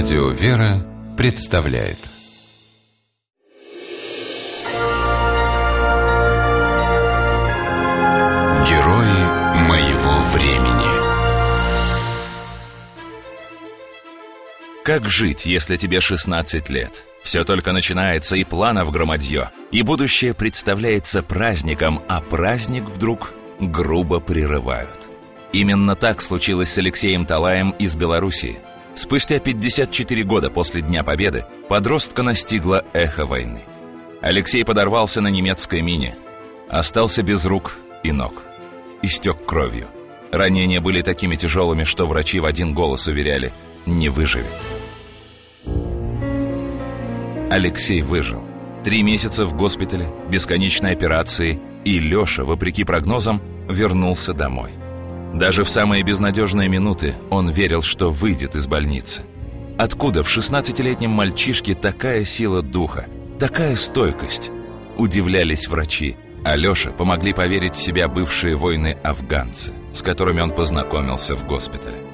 Радио «Вера» представляет Герои моего времени Как жить, если тебе 16 лет? Все только начинается, и планов громадье, и будущее представляется праздником, а праздник вдруг грубо прерывают. Именно так случилось с Алексеем Талаем из Белоруссии. Спустя 54 года после Дня Победы подростка настигла эхо войны. Алексей подорвался на немецкой мине. Остался без рук и ног. Истек кровью. Ранения были такими тяжелыми, что врачи в один голос уверяли – не выживет. Алексей выжил. Три месяца в госпитале, бесконечной операции, и Леша, вопреки прогнозам, вернулся домой. Даже в самые безнадежные минуты он верил, что выйдет из больницы. Откуда в 16-летнем мальчишке такая сила духа, такая стойкость? Удивлялись врачи, а Лёше помогли поверить в себя бывшие воины-афганцы, с которыми он познакомился в госпитале.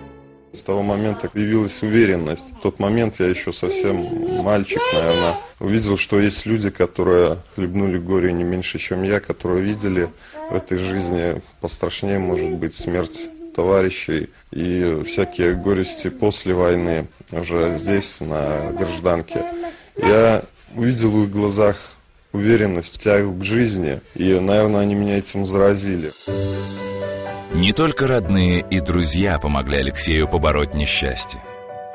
С того момента появилась уверенность. В тот момент я еще совсем мальчик, наверное, увидел, что есть люди, которые хлебнули горе не меньше, чем я, которые видели в этой жизни пострашнее, может быть, смерть товарищей и всякие горести после войны, уже здесь, на гражданке. Я увидел в их глазах уверенность, тягу к жизни, и, наверное, они меня этим заразили. Не только родные и друзья помогли Алексею побороть несчастье.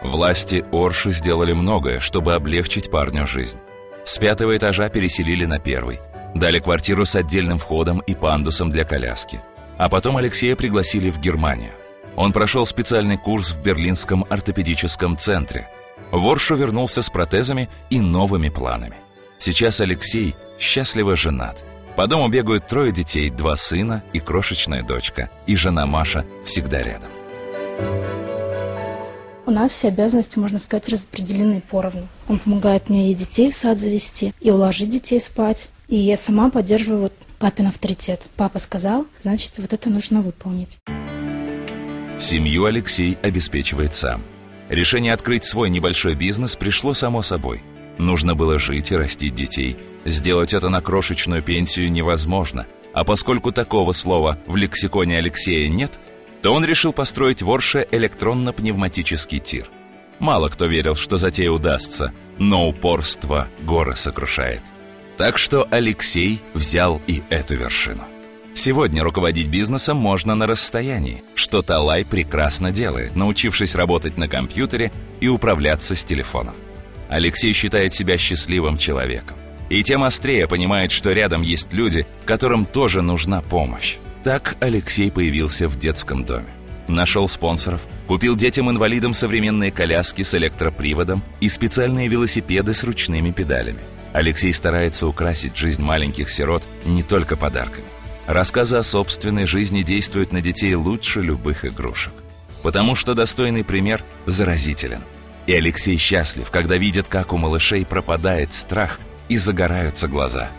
Власти Орши сделали многое, чтобы облегчить парню жизнь. С пятого этажа переселили на первый. Дали квартиру с отдельным входом и пандусом для коляски. А потом Алексея пригласили в Германию. Он прошел специальный курс в Берлинском ортопедическом центре. В Оршу вернулся с протезами и новыми планами. Сейчас Алексей счастливо женат – по дому бегают трое детей, два сына и крошечная дочка. И жена Маша всегда рядом. У нас все обязанности, можно сказать, распределены поровну. Он помогает мне и детей в сад завести, и уложить детей спать. И я сама поддерживаю вот папин авторитет. Папа сказал, значит, вот это нужно выполнить. Семью Алексей обеспечивает сам. Решение открыть свой небольшой бизнес пришло само собой. Нужно было жить и растить детей – Сделать это на крошечную пенсию невозможно, а поскольку такого слова в лексиконе Алексея нет, то он решил построить в Орше электронно-пневматический тир. Мало кто верил, что затея удастся, но упорство горы сокрушает. Так что Алексей взял и эту вершину. Сегодня руководить бизнесом можно на расстоянии, что Талай прекрасно делает, научившись работать на компьютере и управляться с телефоном. Алексей считает себя счастливым человеком и тем острее понимает, что рядом есть люди, которым тоже нужна помощь. Так Алексей появился в детском доме. Нашел спонсоров, купил детям-инвалидам современные коляски с электроприводом и специальные велосипеды с ручными педалями. Алексей старается украсить жизнь маленьких сирот не только подарками. Рассказы о собственной жизни действуют на детей лучше любых игрушек. Потому что достойный пример заразителен. И Алексей счастлив, когда видит, как у малышей пропадает страх и загораются глаза.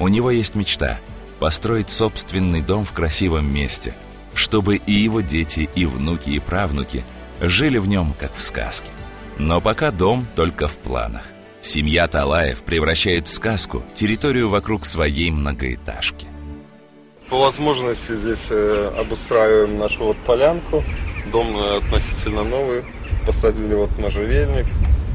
У него есть мечта – построить собственный дом в красивом месте, чтобы и его дети, и внуки, и правнуки жили в нем, как в сказке. Но пока дом только в планах. Семья Талаев превращает в сказку территорию вокруг своей многоэтажки. По возможности здесь э, обустраиваем нашу вот полянку. Дом э, относительно новый. Посадили вот можжевельник.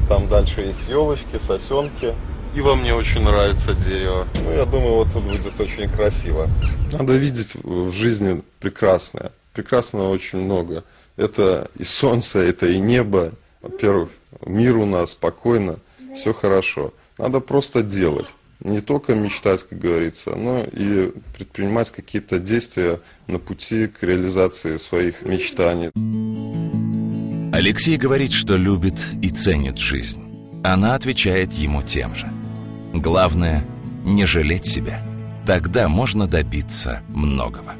Там дальше есть елочки, сосенки. И вам мне очень нравится дерево. Ну, я думаю, вот тут будет очень красиво. Надо видеть в жизни прекрасное. Прекрасного очень много. Это и солнце, это и небо. Во-первых, мир у нас спокойно, все хорошо. Надо просто делать. Не только мечтать, как говорится, но и предпринимать какие-то действия на пути к реализации своих мечтаний. Алексей говорит, что любит и ценит жизнь. Она отвечает ему тем же – Главное – не жалеть себя. Тогда можно добиться многого.